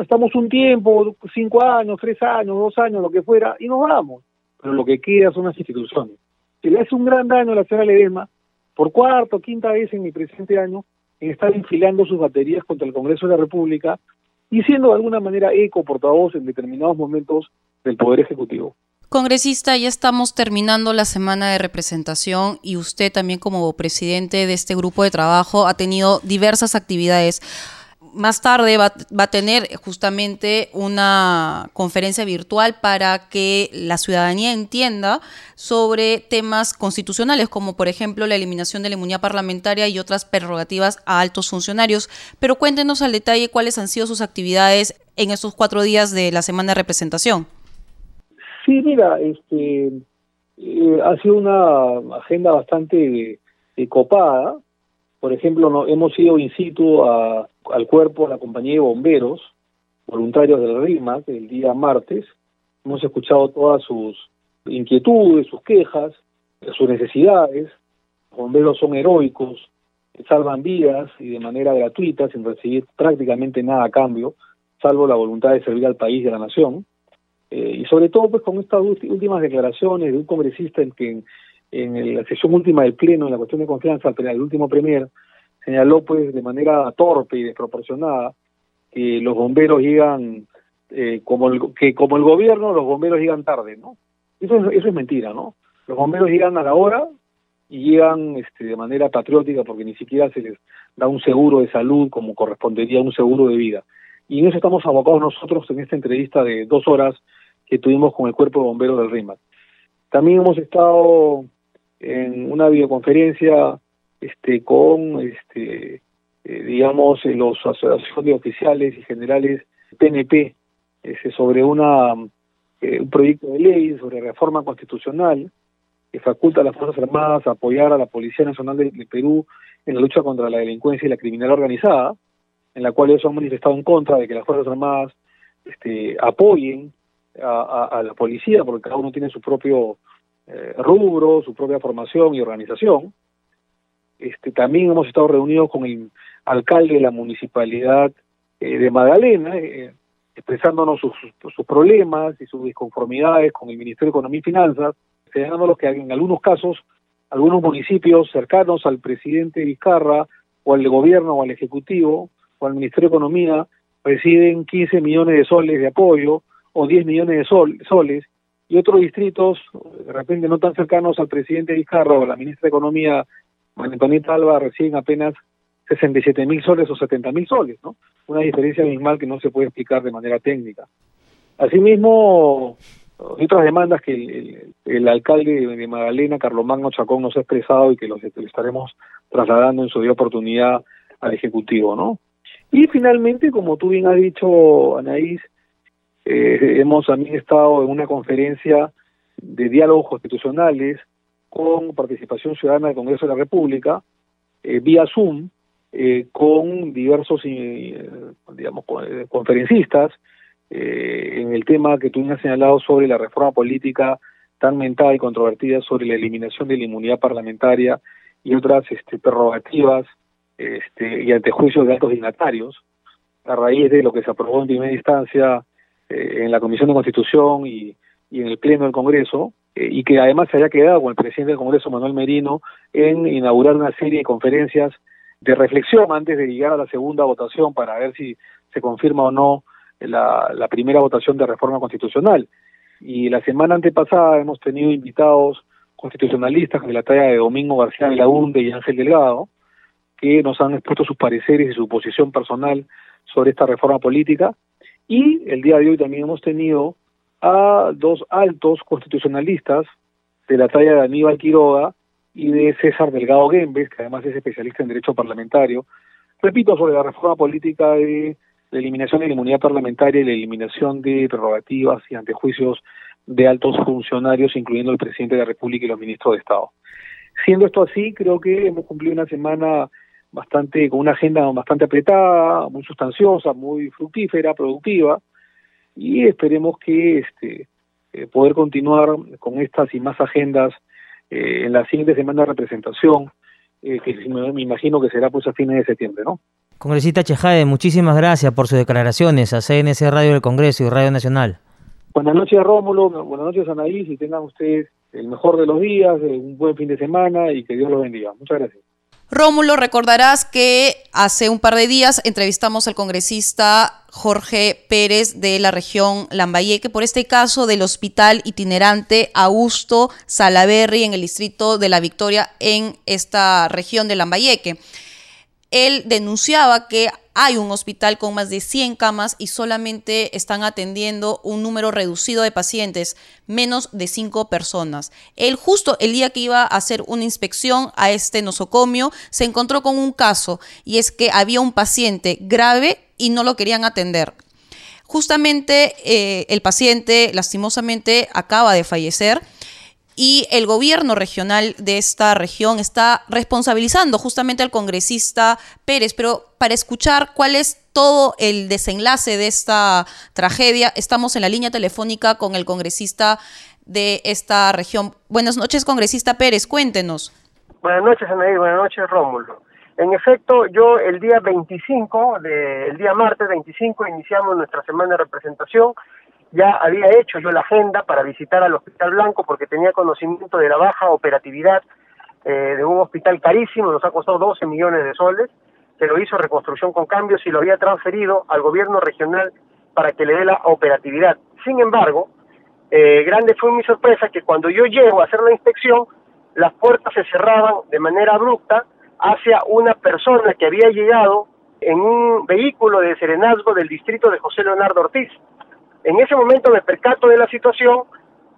Estamos un tiempo, cinco años, tres años, dos años, lo que fuera, y nos vamos. Pero lo que queda son las instituciones. Si le hace un gran daño a la señora Ledema, por cuarta o quinta vez en mi presente año, en estar enfilando sus baterías contra el Congreso de la República, y siendo de alguna manera eco portavoz en determinados momentos del Poder Ejecutivo. Congresista, ya estamos terminando la semana de representación y usted también como presidente de este grupo de trabajo ha tenido diversas actividades más tarde va, a tener justamente una conferencia virtual para que la ciudadanía entienda sobre temas constitucionales, como por ejemplo la eliminación de la inmunidad parlamentaria y otras prerrogativas a altos funcionarios. Pero cuéntenos al detalle cuáles han sido sus actividades en estos cuatro días de la semana de representación. Sí, mira, este, eh, ha sido una agenda bastante eh, copada. Por ejemplo, no, hemos ido in situ a al cuerpo, a la compañía de bomberos, voluntarios del RIMAC, el día martes. Hemos escuchado todas sus inquietudes, sus quejas, sus necesidades. Los bomberos son heroicos, salvan vidas y de manera gratuita, sin recibir prácticamente nada a cambio, salvo la voluntad de servir al país y a la nación. Eh, y sobre todo pues con estas últimas declaraciones de un congresista en que en, la sesión última del Pleno, en la cuestión de confianza, el último premier, señaló pues de manera torpe y desproporcionada que los bomberos llegan eh, como el, que como el gobierno los bomberos llegan tarde no eso es, eso es mentira no los bomberos llegan a la hora y llegan este, de manera patriótica porque ni siquiera se les da un seguro de salud como correspondería a un seguro de vida. Y en eso estamos abocados nosotros en esta entrevista de dos horas que tuvimos con el cuerpo de bomberos del RIMAC. También hemos estado en una videoconferencia este, con, este, eh, digamos, los asociaciones de oficiales y generales PNP este, sobre una eh, un proyecto de ley sobre reforma constitucional que faculta a las Fuerzas Armadas a apoyar a la Policía Nacional de, Perú en la lucha contra la delincuencia y la criminalidad organizada, en la cual ellos han manifestado en contra de que las Fuerzas Armadas este, apoyen a, la policía, porque cada uno tiene su propio eh, rubro, su propia formación y organización. Este, también hemos estado reunidos con el alcalde de la municipalidad eh, de Magdalena, eh, expresándonos sus, sus, problemas y sus disconformidades con el Ministerio de Economía y Finanzas, señalándonos que en algunos casos, algunos municipios cercanos al presidente Vizcarra o al gobierno o al Ejecutivo o al Ministerio de Economía reciben 15 millones de soles de apoyo o 10 millones de sol, soles y otros distritos, de repente no tan cercanos al presidente Vizcarra o a la ministra de Economía, María Antonieta Alba, reciben apenas 67 mil soles o 70 mil soles, ¿no? Una diferencia mismal que no se puede explicar de manera técnica. Asimismo, otras demandas que el, alcalde de Magdalena, Carlomagno Chacón, nos ha expresado y que los estaremos trasladando en su día oportunidad al Ejecutivo, ¿no? Y finalmente, como tú bien has dicho, Anaís, eh, hemos también estado en una conferencia de diálogos constitucionales con participación ciudadana del Congreso de la República, eh, vía Zoom, eh, con diversos, eh, digamos, eh, conferencistas en el tema que tú me has señalado sobre la reforma política tan mental y controvertida sobre la eliminación de la inmunidad parlamentaria y otras este, prerrogativas este, y antejuicios de altos dignatarios, a raíz de lo que se aprobó en primera instancia en la Comisión de Constitución y, y en el Pleno del Congreso, y que además se haya quedado con el presidente del Congreso, Manuel Merino, en inaugurar una serie de conferencias de reflexión antes de llegar a la segunda votación para ver si se confirma o no la, primera votación de reforma constitucional. Y la semana antepasada hemos tenido invitados constitucionalistas de la talla de Domingo García de la UNDE y Ángel Delgado, que nos han expuesto sus pareceres y su posición personal sobre esta reforma política. Y el día de hoy también hemos tenido a dos altos constitucionalistas de la talla de Aníbal Quiroga y de César Delgado Gembes, que además es especialista en derecho parlamentario, repito, sobre la reforma política de la eliminación de la inmunidad parlamentaria y la eliminación de prerrogativas y antejuicios de altos funcionarios, incluyendo el presidente de la República y los ministros de Estado. Siendo esto así, creo que hemos cumplido una semana bastante con una agenda bastante apretada, muy sustanciosa, muy fructífera, productiva, y esperemos que este eh, poder continuar con estas y más agendas eh, en la siguiente semana de representación, eh, que me, imagino que será pues a fines de septiembre, ¿no? Congresista Chejade, muchísimas gracias por sus declaraciones a CNC Radio del Congreso y Radio Nacional. Buenas noches, Rómulo. Buenas noches, Anaís. Y tengan ustedes el mejor de los días, un buen fin de semana y que Dios los bendiga. Muchas gracias. Rómulo, recordarás que hace un par de días entrevistamos al congresista Jorge Pérez de la región Lambayeque por este caso del hospital itinerante Augusto Salaberry en el distrito de La Victoria en esta región de Lambayeque. Él denunciaba que hay un hospital con más de 100 camas y solamente están atendiendo un número reducido de pacientes, menos de 5 personas. Él justo el día que iba a hacer una inspección a este nosocomio se encontró con un caso y es que había un paciente grave y no lo querían atender. Justamente eh, el paciente lastimosamente acaba de fallecer y el gobierno regional de esta región está responsabilizando justamente al congresista Pérez, pero para escuchar cuál es todo el desenlace de esta tragedia, estamos en la línea telefónica con el congresista de esta región. Buenas noches, congresista Pérez, cuéntenos. Buenas noches, Anaí, buenas noches, Rómulo. En efecto, yo el día 25, de, el día martes 25, iniciamos nuestra semana de representación ya había hecho yo la agenda para visitar al Hospital Blanco porque tenía conocimiento de la baja operatividad eh, de un hospital carísimo, nos ha costado 12 millones de soles, que lo hizo reconstrucción con cambios y lo había transferido al gobierno regional para que le dé la operatividad. Sin embargo, eh, grande fue mi sorpresa que cuando yo llego a hacer la inspección, las puertas se cerraban de manera abrupta hacia una persona que había llegado en un vehículo de serenazgo del distrito de José Leonardo Ortiz. En ese momento me percato de la situación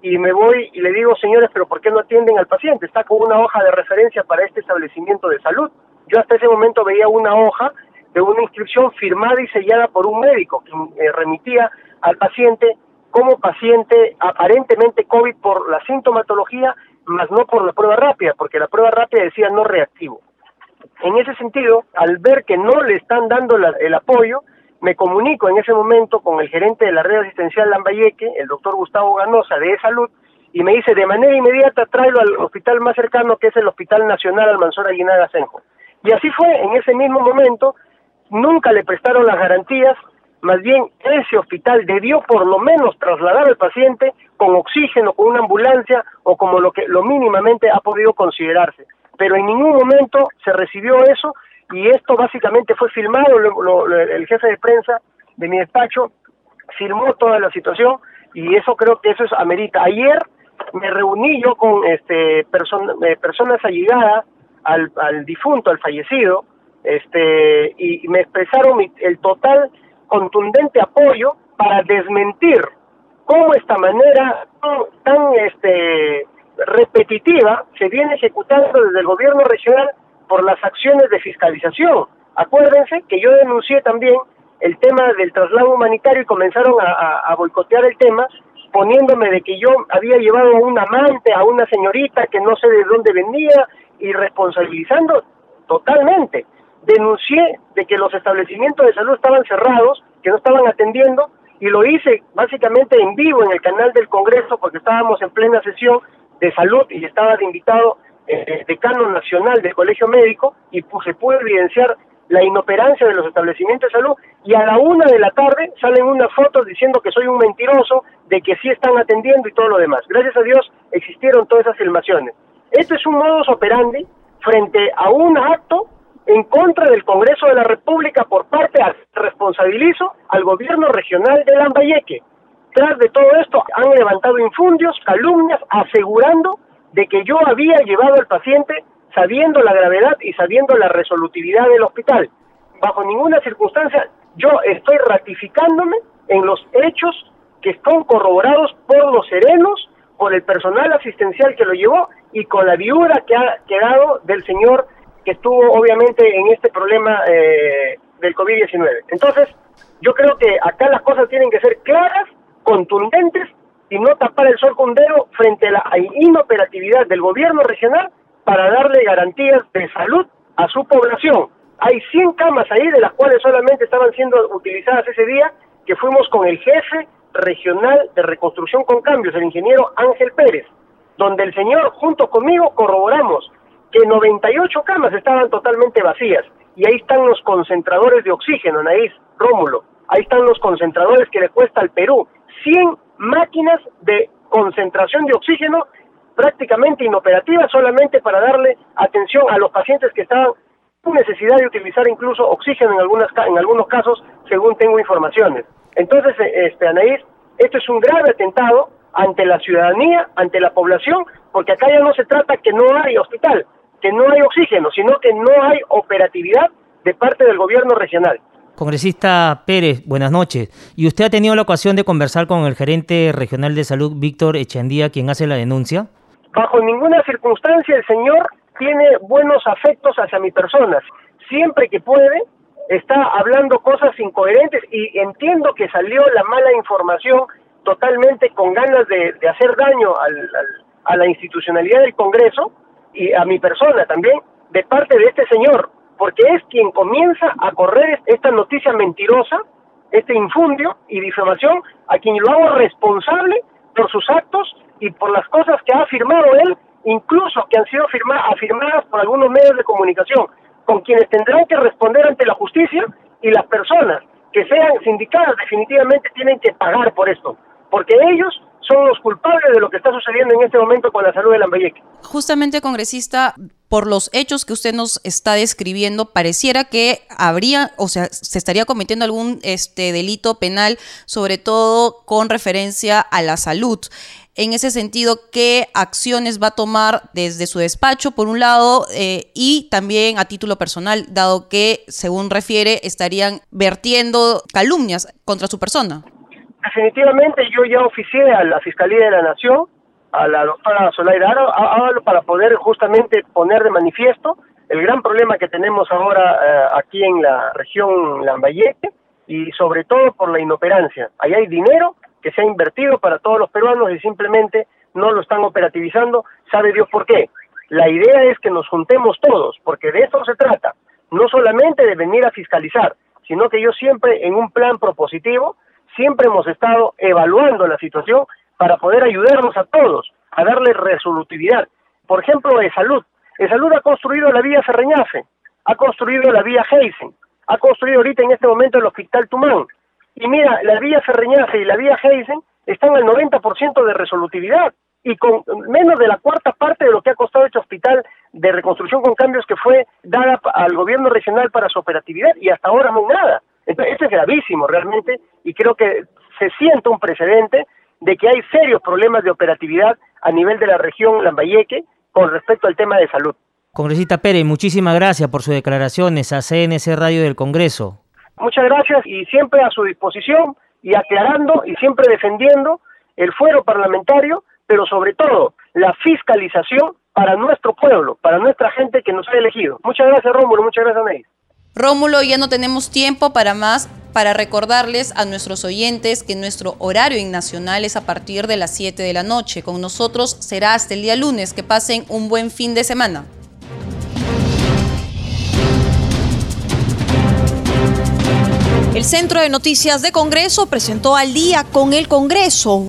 y me voy y le digo, señores, pero ¿por qué no atienden al paciente? Está con una hoja de referencia para este establecimiento de salud. Yo hasta ese momento veía una hoja de una inscripción firmada y sellada por un médico que eh, remitía al paciente como paciente aparentemente COVID por la sintomatología, más no por la prueba rápida, porque la prueba rápida decía no reactivo. En ese sentido, al ver que no le están dando el apoyo, me comunico en ese momento con el gerente de la red asistencial Lambayeque, el doctor Gustavo Ganosa de Salud, y me dice de manera inmediata tráelo al hospital más cercano que es el Hospital Nacional Almanzora Aguinaga Senjo. Y así fue, en ese mismo momento, nunca le prestaron las garantías, más bien ese hospital debió por lo menos trasladar al paciente con oxígeno, con una ambulancia o como lo que lo mínimamente ha podido considerarse. Pero en ningún momento se recibió eso y esto básicamente fue filmado, el jefe de prensa de mi despacho filmó toda la situación y eso creo que eso es amerita. Ayer me reuní yo con este eh, personas allegadas al, difunto, al fallecido, este y me expresaron el total contundente apoyo para desmentir cómo esta manera tan, tan este repetitiva se viene ejecutando desde el gobierno regional por las acciones de fiscalización. Acuérdense que yo denuncié también el tema del traslado humanitario y comenzaron a, boicotear el tema poniéndome de que yo había llevado a un amante, a una señorita que no sé de dónde venía y responsabilizando totalmente. Denuncié de que los establecimientos de salud estaban cerrados, que no estaban atendiendo y lo hice básicamente en vivo en el canal del Congreso porque estábamos en plena sesión de salud y estaba de invitado decano nacional del Colegio Médico y se puede evidenciar la inoperancia de los establecimientos de salud y a la una de la tarde salen unas fotos diciendo que soy un mentiroso, de que sí están atendiendo y todo lo demás. Gracias a Dios existieron todas esas filmaciones. Esto es un modus operandi frente a un acto en contra del Congreso de la República por parte, responsabilizo al gobierno regional de Lambayeque. Tras de todo esto han levantado infundios, calumnias, asegurando de que yo había llevado al paciente sabiendo la gravedad y sabiendo la resolutividad del hospital. Bajo ninguna circunstancia yo estoy ratificándome en los hechos que están corroborados por los serenos, por el personal asistencial que lo llevó y con la viuda que ha quedado del señor que estuvo obviamente en este problema eh, del COVID-19. Entonces, yo creo que acá las cosas tienen que ser claras, contundentes y no tapar el sol con frente a la inoperatividad del gobierno regional para darle garantías de salud a su población. Hay 100 camas ahí, de las cuales solamente estaban siendo utilizadas ese día, que fuimos con el jefe regional de reconstrucción con cambios, el ingeniero Ángel Pérez, donde el señor junto conmigo corroboramos que 98 camas estaban totalmente vacías y ahí están los concentradores de oxígeno, Anaís, Rómulo, ahí están los concentradores que le cuesta al Perú 100 máquinas de concentración de oxígeno prácticamente inoperativas solamente para darle atención a los pacientes que estaban con necesidad de utilizar incluso oxígeno en algunas en algunos casos según tengo informaciones. Entonces, eh, este Anaís, esto es un grave atentado ante la ciudadanía, ante la población, porque acá ya no se trata que no hay hospital, que no hay oxígeno, sino que no hay operatividad de parte del gobierno regional. Congresista Pérez, buenas noches. ¿Y usted ha tenido la ocasión de conversar con el gerente regional de salud, Víctor Echandía, quien hace la denuncia? Bajo ninguna circunstancia el señor tiene buenos afectos hacia mi persona. Siempre que puede, está hablando cosas incoherentes y entiendo que salió la mala información totalmente con ganas de, hacer daño a la institucionalidad del Congreso y a mi persona también de parte de este señor porque es quien comienza a correr esta noticia mentirosa, este infundio y difamación, a quien lo hago responsable por sus actos y por las cosas que ha afirmado él, incluso que han sido afirmadas por algunos medios de comunicación, con quienes tendrán que responder ante la justicia y las personas que sean sindicadas definitivamente tienen que pagar por esto, porque ellos son los culpables de lo que está sucediendo en este momento con la salud de Lambayeque. Justamente, congresista, por los hechos que usted nos está describiendo, pareciera que habría, o sea, se estaría cometiendo algún este delito penal, sobre todo con referencia a la salud. En ese sentido, ¿qué acciones va a tomar desde su despacho, por un lado, eh, y también a título personal, dado que, según refiere, estarían vertiendo calumnias contra su persona? Definitivamente yo ya oficié a la Fiscalía de la Nación, a la doctora Solaira Aro, para poder justamente poner de manifiesto el gran problema que tenemos ahora eh, aquí en la región Lambayeque y sobre todo por la inoperancia. Ahí hay dinero que se ha invertido para todos los peruanos y simplemente no lo están operativizando, sabe Dios por qué. La idea es que nos juntemos todos, porque de eso se trata, no solamente de venir a fiscalizar, sino que yo siempre en un plan propositivo, siempre hemos estado evaluando la situación para poder ayudarnos a todos, a darle resolutividad. Por ejemplo, de salud. En salud ha construido la vía Ferreñafe, ha construido la vía Heisen, ha construido ahorita en este momento el Hospital Tumán. Y mira, la vía Ferreñafe y la vía Heisen están al 90% de resolutividad y con menos de la cuarta parte de lo que ha costado este hospital de reconstrucción con cambios que fue dada al gobierno regional para su operatividad y hasta ahora no hay nada. Entonces, esto es gravísimo realmente y creo que se siente un precedente de que hay serios problemas de operatividad a nivel de la región Lambayeque con respecto al tema de salud. Congresista Pérez, muchísimas gracias por sus declaraciones a CNC Radio del Congreso. Muchas gracias y siempre a su disposición y aclarando y siempre defendiendo el fuero parlamentario, pero sobre todo la fiscalización para nuestro pueblo, para nuestra gente que nos ha elegido. Muchas gracias Rómulo, muchas gracias Ney. Rómulo, ya no tenemos tiempo para más, para recordarles a nuestros oyentes que nuestro horario nacional es a partir de las 7 de la noche. Con nosotros será hasta el día lunes. Que pasen un buen fin de semana. El Centro de Noticias de Congreso presentó al día con el Congreso